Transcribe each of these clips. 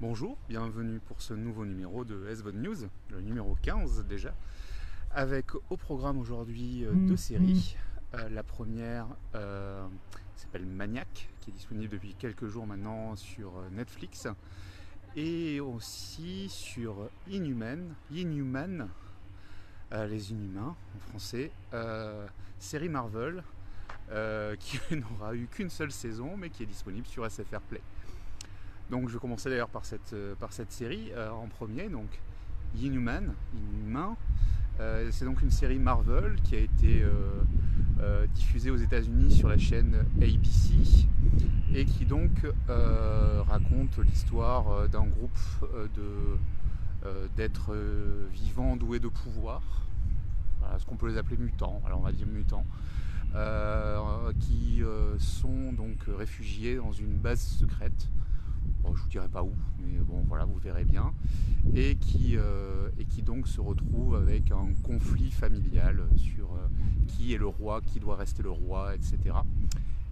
Bonjour, bienvenue pour ce nouveau numéro de SVOD News, le numéro 15 déjà, avec au programme aujourd'hui euh, deux séries. Euh, la première euh, s'appelle Maniac, qui est disponible depuis quelques jours maintenant sur Netflix, et aussi sur Inhuman, Inhuman, les Inhumains en français, série Marvel, qui n'aura eu qu'une seule saison, mais qui est disponible sur SFR Play. Donc je vais commencer d'ailleurs par cette, euh, série euh, en premier, donc Inhuman. Euh, c'est donc une série Marvel qui a été diffusée aux États-Unis sur la chaîne ABC et qui donc raconte l'histoire d'un groupe d'êtres vivants doués de pouvoir, ce qu'on peut les appeler mutants, alors on va dire mutants, qui sont donc réfugiés dans une base secrète. Bon, je vous dirai pas où, mais bon voilà, vous verrez bien, et qui, euh, et qui donc se retrouvent avec un conflit familial sur euh, qui est le roi, qui doit rester le roi, etc.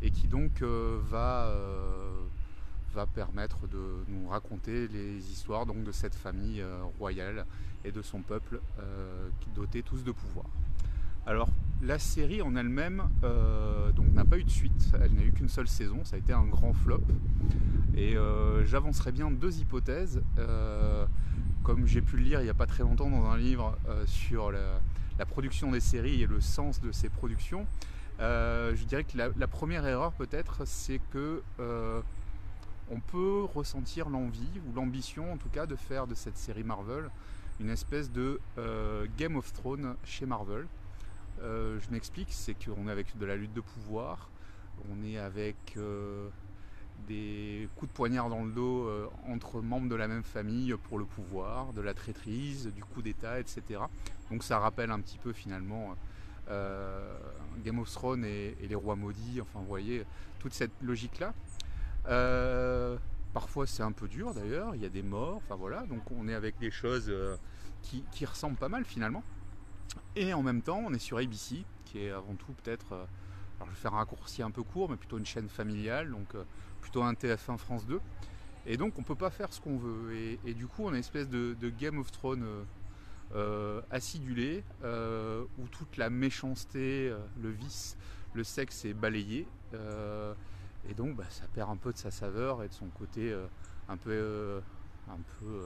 Et qui donc euh, va, va permettre de nous raconter les histoires donc, de cette famille royale et de son peuple doté tous de pouvoir. Alors la série en elle-même euh, n'a pas eu de suite, elle n'a eu qu'une seule saison, ça a été un grand flop. Et euh, j'avancerai bien deux hypothèses, euh, comme j'ai pu le lire il n'y a pas très longtemps dans un livre sur la, production des séries et le sens de ces productions. Je dirais que la, la première erreur peut-être, c'est que on peut ressentir l'envie ou l'ambition en tout cas de faire de cette série Marvel une espèce de Game of Thrones chez Marvel. Euh, je m'explique, c'est qu'on est avec de la lutte de pouvoir, on est avec euh, des coups de poignard dans le dos euh, entre membres de la même famille pour le pouvoir, de la traîtrise, du coup d'État, etc. Donc ça rappelle un petit peu finalement Game of Thrones et, les rois maudits, enfin vous voyez, toute cette logique-là. Parfois c'est un peu dur d'ailleurs, il y a des morts, enfin voilà, donc on est avec des choses qui ressemblent pas mal finalement. Et en même temps, on est sur ABC, qui est avant tout peut-être, euh, alors je vais faire un raccourci un peu court, mais plutôt une chaîne familiale, donc euh, plutôt un TF1 France 2. Et donc on peut pas faire ce qu'on veut. Et, du coup, on a une espèce de, Game of Thrones euh, acidulé, où toute la méchanceté, le vice, le sexe est balayé. et donc bah, ça perd un peu de sa saveur et de son côté un peu, un peu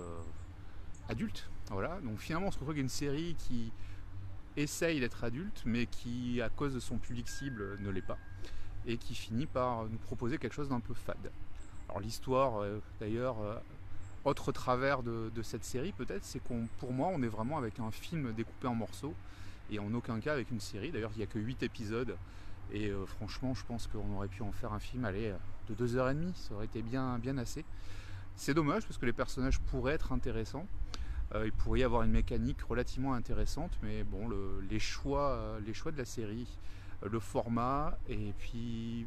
adulte. Voilà. Donc finalement, on se retrouve avec une série qui essaye d'être adulte, mais qui, à cause de son public cible, ne l'est pas. Et qui finit par nous proposer quelque chose d'un peu fade. Alors l'histoire, euh, d'ailleurs, euh, autre travers de, cette série peut-être, c'est qu'on, pour moi, on est vraiment avec un film découpé en morceaux et en aucun cas avec une série. D'ailleurs, il n'y a que 8 épisodes et euh, franchement, je pense qu'on aurait pu en faire un film allez, euh, de 2h30, ça aurait été bien, bien assez. C'est dommage parce que les personnages pourraient être intéressants. Euh, il pourrait y avoir une mécanique relativement intéressante, mais bon, le- les, choix, euh, les choix de la série, euh, le format et puis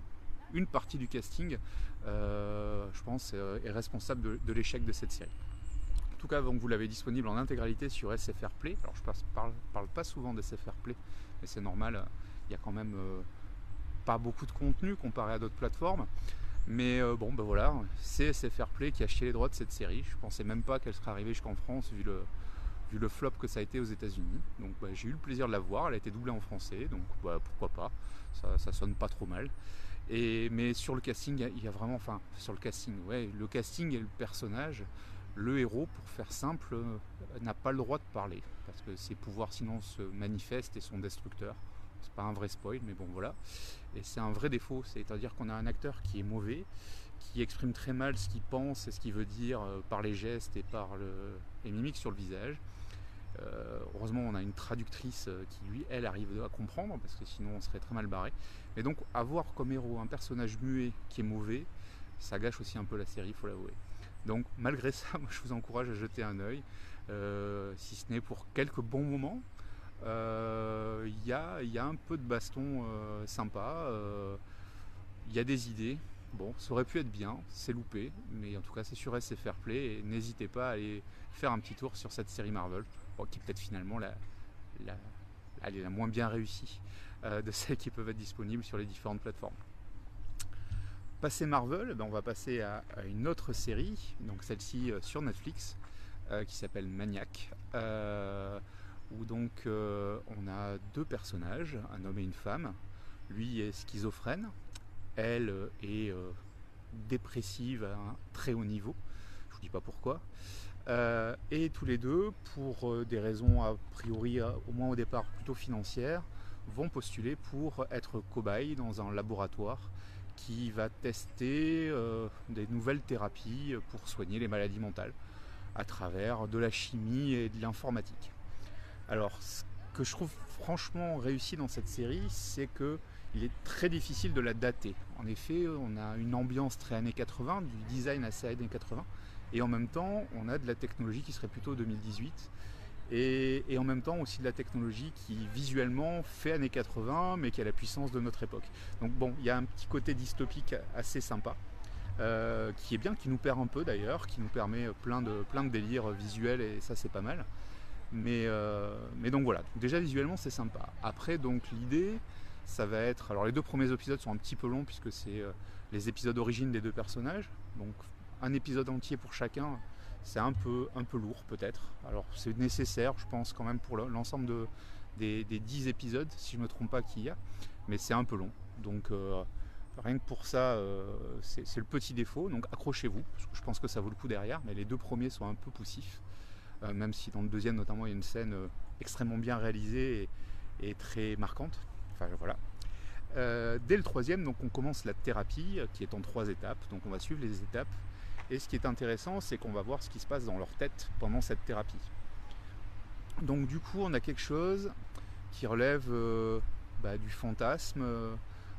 une partie du casting, je pense, est responsable de, l'échec de cette série. En tout cas, vous l'avez disponible en intégralité sur SFR Play. Alors, je ne parle, pas souvent de SFR Play, mais c'est normal, il y a quand même pas beaucoup de contenu comparé à d'autres plateformes. Mais euh, bon, ben voilà, c'est SFR Play qui a acheté les droits de cette série. Je pensais même pas qu'elle serait arrivée jusqu'en France vu le, flop que ça a été aux États-Unis. Donc bah, j'ai eu le plaisir de la voir. Elle a été doublée en français, donc bah, pourquoi pas. Ça, sonne pas trop mal. Mais sur le casting, il y a- il y, a vraiment, enfin, sur le casting, ouais, le casting et le personnage, le héros, pour faire simple, euh, n'a pas le droit de parler parce que ses pouvoirs sinon se manifestent et sont destructeurs. C'est pas un vrai spoil, mais bon voilà. Et c'est un vrai défaut, c'est-à-dire qu'on a un acteur qui est mauvais, qui exprime très mal ce qu'il pense et ce qu'il veut dire euh, par les gestes et par le- les mimiques sur le visage. Euh, heureusement, on a une traductrice euh, qui, lui, elle, arrive à comprendre, parce que sinon on serait très mal barré. Mais donc, avoir comme héros un personnage muet qui est mauvais, ça gâche aussi un peu la série, il faut l'avouer. Donc, malgré ça, moi, je vous encourage à jeter un œil, si ce n'est pour quelques bons moments. Euh, Il y, a, il y a un peu de baston euh, sympa, euh, il y a des idées. Bon, ça aurait pu être bien, c'est loupé, mais en tout cas c'est sur SFR Play et n'hésitez pas à aller faire un petit tour sur cette série Marvel, qui est peut-être finalement la, la, la moins bien réussie euh, de celles qui peuvent être disponibles sur les différentes plateformes. Passé Marvel, ben, on va passer à, une autre série, donc celle-ci sur Netflix, qui s'appelle Maniac, où donc on a deux personnages, un homme et une femme. Lui est schizophrène, elle est dépressive à un très haut niveau. Je ne vous dis pas pourquoi. Euh, et tous les deux, pour euh, des raisons a priori, euh, au moins au départ plutôt financières, vont postuler pour être cobayes dans un laboratoire qui va tester des nouvelles thérapies pour soigner les maladies mentales à travers de la chimie et de l'informatique. Alors, ce que je trouve franchement réussi dans cette série, c'est que il est très difficile de la dater. En effet, on a une ambiance très années 80, du design assez années 80, et en même temps, on a de la technologie qui serait plutôt 2018, et, en même temps aussi de la technologie qui visuellement fait années 80, mais qui a la puissance de notre époque. Donc bon, il y a un petit côté dystopique assez sympa. Euh, qui est bien, qui nous perd un peu d'ailleurs, qui nous permet plein de, plein de délires visuels et ça c'est pas mal. Mais, euh, mais donc voilà, déjà visuellement c'est sympa. Après donc l'idée ça va être. Alors les deux premiers épisodes sont un petit peu longs puisque c'est euh, les épisodes d'origine des deux personnages. Donc un épisode entier pour chacun, c'est un peu, un peu lourd peut-être. Alors c'est nécessaire, je pense, quand même pour l'ensemble de, des, des 10 épisodes, si je ne me trompe pas qu'il y a. Mais c'est un peu long. Donc euh, rien que pour ça, c'est le petit défaut. Donc accrochez-vous, parce que je pense que ça vaut le coup derrière. Mais les deux premiers sont un peu poussifs. Même si dans le deuxième notamment il y a une scène extrêmement bien réalisée et très marquante. Enfin voilà. Euh, dès le troisième, donc on commence la thérapie qui est en trois étapes. Donc on va suivre les étapes. Et ce qui est intéressant, c'est qu'on va voir ce qui se passe dans leur tête pendant cette thérapie. Donc du coup, on a quelque chose qui relève euh, bah, du fantasme,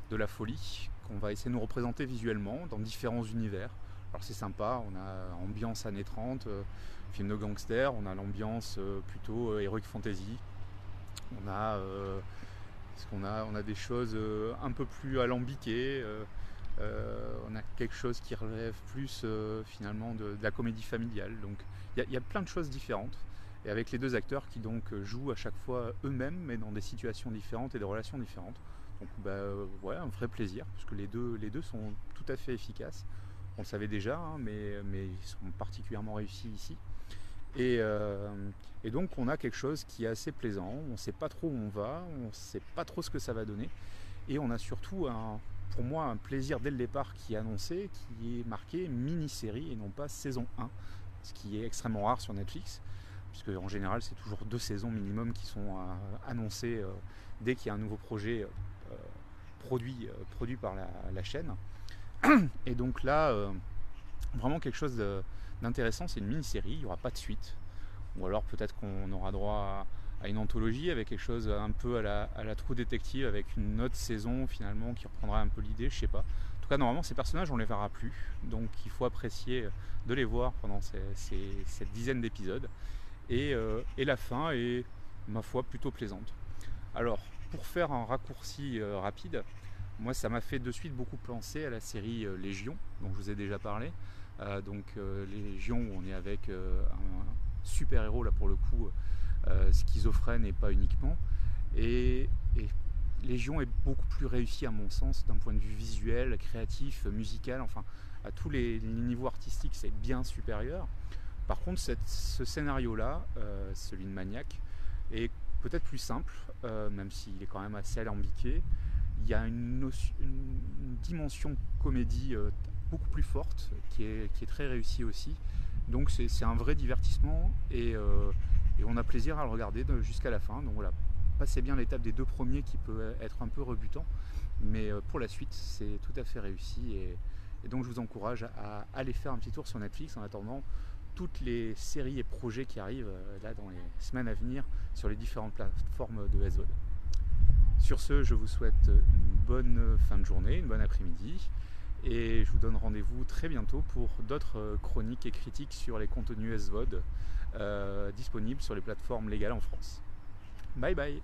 de la folie, qu'on va essayer de nous représenter visuellement dans différents univers. Alors c'est sympa, on a ambiance années 30, euh, film de gangster, on a l'ambiance plutôt heroic fantasy, on a qu'on a, on a des choses euh, un peu plus alambiquées. Euh, euh, on a quelque chose qui relève plus finalement de, la comédie familiale. Donc il y, a plein de choses différentes. Et avec les deux acteurs qui donc jouent à chaque fois eux-mêmes, mais dans des situations différentes et des relations différentes. Donc bah, ouais, un vrai plaisir, puisque les deux, les deux sont tout à fait efficaces. On le savait déjà, hein, mais, ils sont particulièrement réussis ici. Euh, et, donc on a quelque chose qui est assez plaisant, on ne sait pas trop où on va, on ne sait pas trop ce que ça va donner. Et on a surtout un, pour moi un plaisir dès le départ qui est annoncé, qui est marqué mini-série et non pas saison 1, ce qui est extrêmement rare sur Netflix, puisque en général c'est toujours deux saisons minimum qui sont euh, annoncées euh, dès qu'il y a un nouveau projet produit par la, chaîne. Et donc là, vraiment quelque chose d'intéressant, c'est une mini-série, il n'y aura pas de suite. Ou alors peut-être qu'on aura droit à, une anthologie avec quelque chose un peu à la, à trou détective, avec une autre saison finalement qui reprendra un peu l'idée, je sais pas. En tout cas, normalement, ces personnages, on les verra plus. Donc il faut apprécier de les voir pendant cette dizaine d'épisodes. Et, euh, et, la fin est, ma foi, plutôt plaisante. Alors, pour faire un raccourci euh, rapide, moi, ça m'a fait de suite beaucoup penser à la série euh, Légion, dont je vous ai déjà parlé. Euh, donc euh, les Légions où on est avec euh, un super héros là pour le coup schizophrène et pas uniquement. Et, Légion est beaucoup plus réussi à mon sens d'un point de vue visuel, créatif, musical, enfin à tous les, niveaux artistiques c'est bien supérieur. Par contre ce scénario-là, celui de Maniac, est peut-être plus simple, même s'il est quand même assez alambiqué. Il y a une, dimension comédie beaucoup plus forte, qui est, très réussie aussi. Donc c'est un vrai divertissement et, euh, et, on a plaisir à le regarder jusqu'à la fin. Donc voilà, passez bien l'étape des deux premiers qui peut être un peu rebutant, mais euh, pour la suite c'est tout à fait réussi et, donc je vous encourage à aller faire un petit tour sur Netflix en attendant toutes les séries et projets qui arrivent euh, là dans les semaines à venir sur les différentes plateformes de SVOD. Sur ce, je vous souhaite une bonne fin de journée, une bonne après-midi et je vous donne rendez-vous très bientôt pour d'autres chroniques et critiques sur les contenus SVOD euh, disponibles sur les plateformes légales en France. Bye bye